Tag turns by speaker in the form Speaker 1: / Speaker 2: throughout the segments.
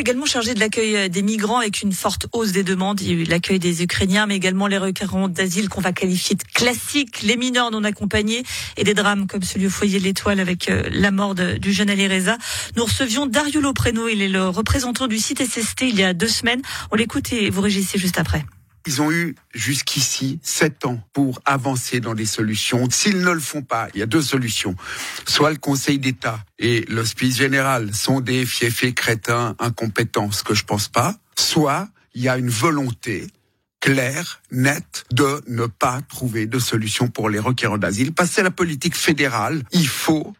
Speaker 1: également chargé de l'accueil des migrants avec une forte hausse des demandes. Il y a eu l'accueil des Ukrainiens, mais également les requérants d'asile qu'on va qualifier de classiques, les mineurs non accompagnés et des drames comme celui au foyer de l'Étoile avec euh, la mort du jeune Ali Reza. Nous recevions Dario Lopreno, il est le représentant du site SST il y a deux semaines. On l'écoute et vous régissez juste après.
Speaker 2: Ils ont eu jusqu'ici sept ans pour avancer dans les solutions. S'ils ne le font pas, il y a deux solutions. Soit le Conseil d'État et l'Hospice Général sont des fiefés crétins incompétents, ce que je pense pas. Soit il y a une volonté claire, nette, de ne pas trouver de solution pour les requérants d'asile. Passer à la politique fédérale, il faut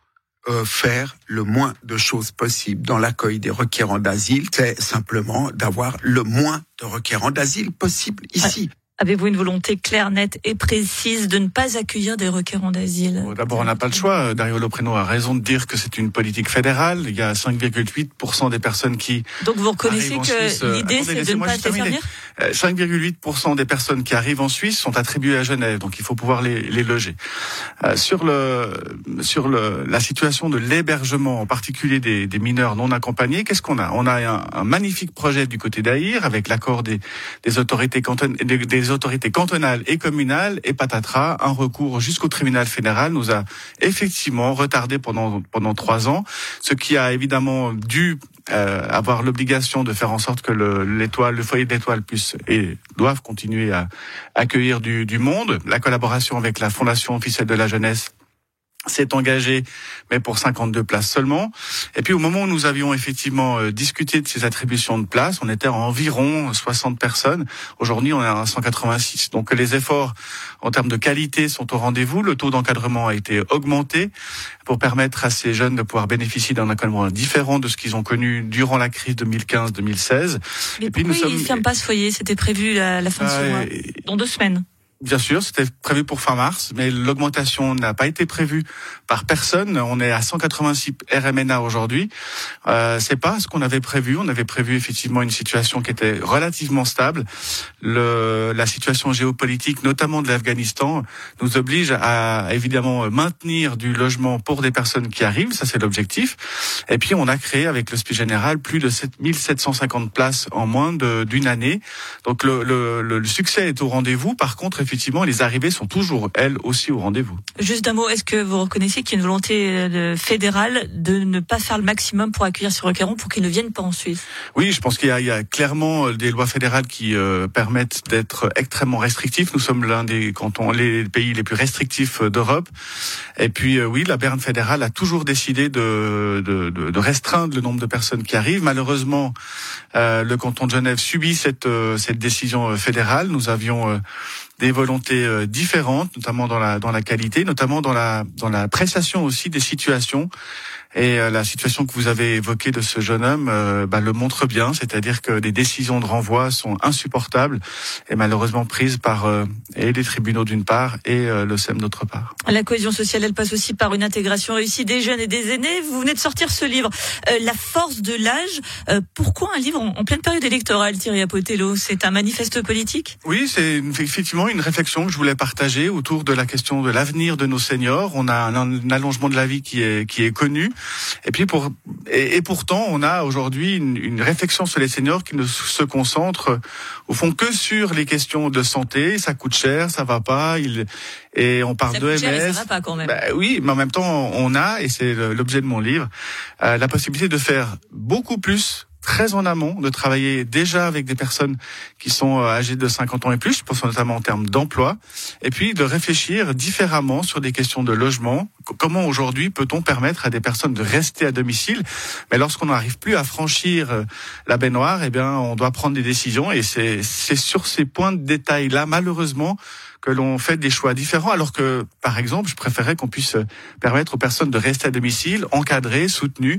Speaker 2: euh, faire le moins de choses possible dans l'accueil des requérants d'asile, c'est simplement d'avoir le moins de requérants d'asile possible ici.
Speaker 1: Avez-vous une volonté claire, nette et précise de ne pas accueillir des requérants d'asile?
Speaker 3: D'abord, on n'a pas le choix. Dario Lopreno a raison de dire que c'est une politique fédérale. Il y a 5,8% des personnes qui.
Speaker 1: Donc vous reconnaissez que l'idée, c'est de ne pas faire
Speaker 3: 5,8% des personnes qui arrivent en Suisse sont attribuées à Genève, donc il faut pouvoir les, les loger. Euh, sur le sur le, la situation de l'hébergement, en particulier des, des, mineurs non accompagnés, qu'est-ce qu'on a? On a un, un, magnifique projet du côté d'Aïr avec l'accord des, des autorités cantonales, des, des autorités cantonales et communales et patatras, un recours jusqu'au tribunal fédéral nous a effectivement retardé pendant pendant trois ans, ce qui a évidemment dû euh, avoir l'obligation de faire en sorte que l'étoile, le, foyer d'étoile puisse et doivent continuer à accueillir du, du monde. La collaboration avec la Fondation officielle de la jeunesse s'est engagé, mais pour 52 places seulement. Et puis au moment où nous avions effectivement euh, discuté de ces attributions de places, on était à environ 60 personnes. Aujourd'hui, on est à 186. Donc les efforts en termes de qualité sont au rendez-vous. Le taux d'encadrement a été augmenté pour permettre à ces jeunes de pouvoir bénéficier d'un encadrement différent de ce qu'ils ont connu durant la crise 2015-2016.
Speaker 1: Mais Et puis nous sommes... il ne pas ce foyer? C'était prévu à la fin de ce euh, mois, dans deux semaines.
Speaker 3: Bien sûr, c'était prévu pour fin mars, mais l'augmentation n'a pas été prévue par personne. On est à 186 RMNA aujourd'hui. Euh, c'est pas ce qu'on avait prévu. On avait prévu effectivement une situation qui était relativement stable. Le, la situation géopolitique, notamment de l'Afghanistan, nous oblige à évidemment maintenir du logement pour des personnes qui arrivent. Ça, c'est l'objectif. Et puis, on a créé avec l'Hospice Général plus de 7750 places en moins d'une année. Donc, le, le, le succès est au rendez-vous. Par contre, effectivement, les arrivées sont toujours, elles aussi, au rendez-vous.
Speaker 1: Juste un mot, est-ce que vous reconnaissez qu'il y a une volonté euh, fédérale de ne pas faire le maximum pour accueillir ces requérants pour qu'ils ne viennent pas en Suisse?
Speaker 3: Oui, je pense qu'il y, y, a clairement euh, des lois fédérales qui euh, permettent d'être extrêmement restrictifs. Nous sommes l'un des cantons, les pays les plus restrictifs d'Europe. Et puis, oui, la Berne fédérale a toujours décidé de, de, de, de, restreindre le nombre de personnes qui arrivent. Malheureusement, euh, le canton de Genève subit cette, cette décision fédérale. Nous avions des volontés euh, différentes, notamment dans la dans la qualité, notamment dans la dans la appréciation aussi des situations et euh, la situation que vous avez évoquée de ce jeune homme euh, bah, le montre bien, c'est-à-dire que des décisions de renvoi sont insupportables et malheureusement prises par euh, et les tribunaux d'une part et le SEM d'autre part.
Speaker 1: La cohésion sociale, elle passe aussi par une intégration réussie des jeunes et des aînés. Vous venez de sortir ce livre, La force de l'âge. pourquoi un livre en, pleine période électorale, Thierry Apotello? C'est un manifeste politique?
Speaker 3: Oui, c'est effectivement une réflexion que je voulais partager autour de la question de l'avenir de nos seniors. On a un, allongement de la vie qui est qui est connu. Et puis pour et, pourtant, on a aujourd'hui une, une, réflexion sur les seniors qui ne se concentre au fond que sur les questions de santé. Ça coûte cher, ça va pas. Il et on parle de MS.
Speaker 1: ça va pas quand même.
Speaker 3: Bah, oui, mais en même temps, on a et c'est l'objet de mon livre euh, la possibilité de faire beaucoup plus très en amont, de travailler déjà avec des personnes qui sont euh, âgées de 50 ans et plus, je pense notamment en termes d'emploi, et puis de réfléchir différemment sur des questions de logement. Comment aujourd'hui peut-on permettre à des personnes de rester à domicile? Mais lorsqu'on n'arrive plus à franchir euh, la baignoire, eh bien, on doit prendre des décisions, et c'est sur ces points de détail-là, malheureusement, que l'on fait des choix différents, alors que, par exemple, je préférais qu'on puisse permettre aux personnes de rester à domicile, encadrées, soutenues.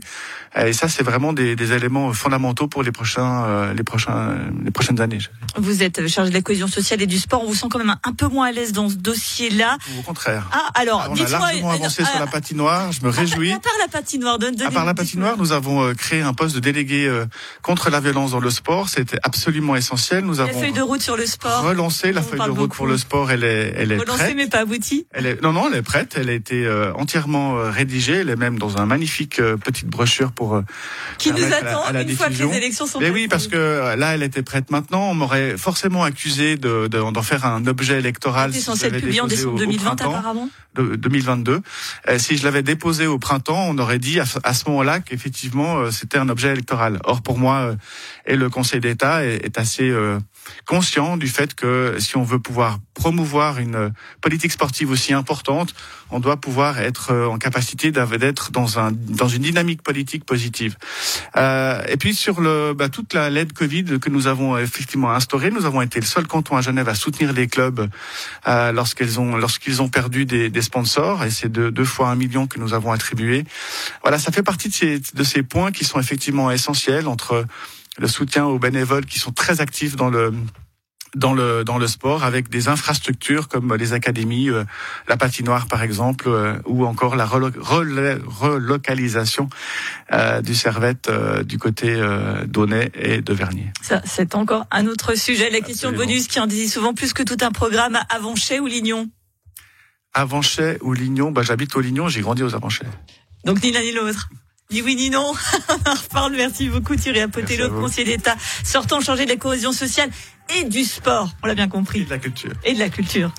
Speaker 3: Et ça, c'est vraiment des, éléments fondamentaux pour les prochains, euh, les prochains, les prochaines années.
Speaker 1: Vous êtes chargé de la cohésion sociale et du sport. On vous sent quand même un peu moins à l'aise dans ce dossier-là.
Speaker 3: Au contraire.
Speaker 1: Ah, alors,
Speaker 3: on a largement avancé sur la patinoire. Je me réjouis.
Speaker 1: À part la patinoire, donne,
Speaker 3: À part la patinoire, nous avons euh, créé un poste de délégué euh, contre la violence dans le sport. C'était absolument essentiel. Nous avons
Speaker 1: la feuille de route sur le sport.
Speaker 3: Relancé la feuille de route pour le sport elle est, elle est
Speaker 1: Relancée mais pas aboutie.
Speaker 3: Elle est, non, non, elle est prête. Elle a été euh, entièrement euh, rédigée. Elle est même dans un magnifique euh, petite brochure pour
Speaker 1: qui nous attend à la, une fois que les élections sont
Speaker 3: Mais oui, parce que là, elle était prête maintenant. On m'aurait forcément accusé de, d'en faire un objet électoral.
Speaker 1: C'est censé être publié en décembre 2020 apparemment.
Speaker 3: De, 2022. si je l'avais déposé au printemps, on aurait dit à, ce moment-là qu'effectivement euh, c'était un objet électoral. Or pour moi, euh, et le Conseil d'État est, est assez euh, conscient du fait que si on veut pouvoir promouvoir une politique sportive aussi importante, on doit pouvoir être en capacité d'être dans un dans une dynamique politique positive. Euh, et puis sur le bah, toute la l'aide Covid que nous avons effectivement instaurée, nous avons été le seul canton à Genève à soutenir les clubs euh, lorsqu'ils ont lorsqu'ils ont perdu des, des sponsors et c'est deux, deux fois un million que nous avons attribué. Voilà, ça fait partie de ces de ces points qui sont effectivement essentiels entre le soutien aux bénévoles qui sont très actifs dans le dans le dans le sport avec des infrastructures comme les académies, euh, la patinoire par exemple, euh, ou encore la relocalisation euh, du Servette du côté d'Aunay et de Vernier.
Speaker 1: Ça, c'est encore un autre sujet. La question bonus qui en dit souvent plus que tout un programme. Avanchet ou Lignon?
Speaker 3: Avanchet ou Lignon? Bah, j'habite au Lignon, j'ai grandi aux Avanchets.
Speaker 1: Donc ni l'un ni l'autre. Ni oui ni non. On reparle. Merci beaucoup Thierry Apotello, conseiller d'État, sortant changer de la cohésion sociale et du sport. On l'a bien compris.
Speaker 3: Et de la culture.
Speaker 1: Et de la culture.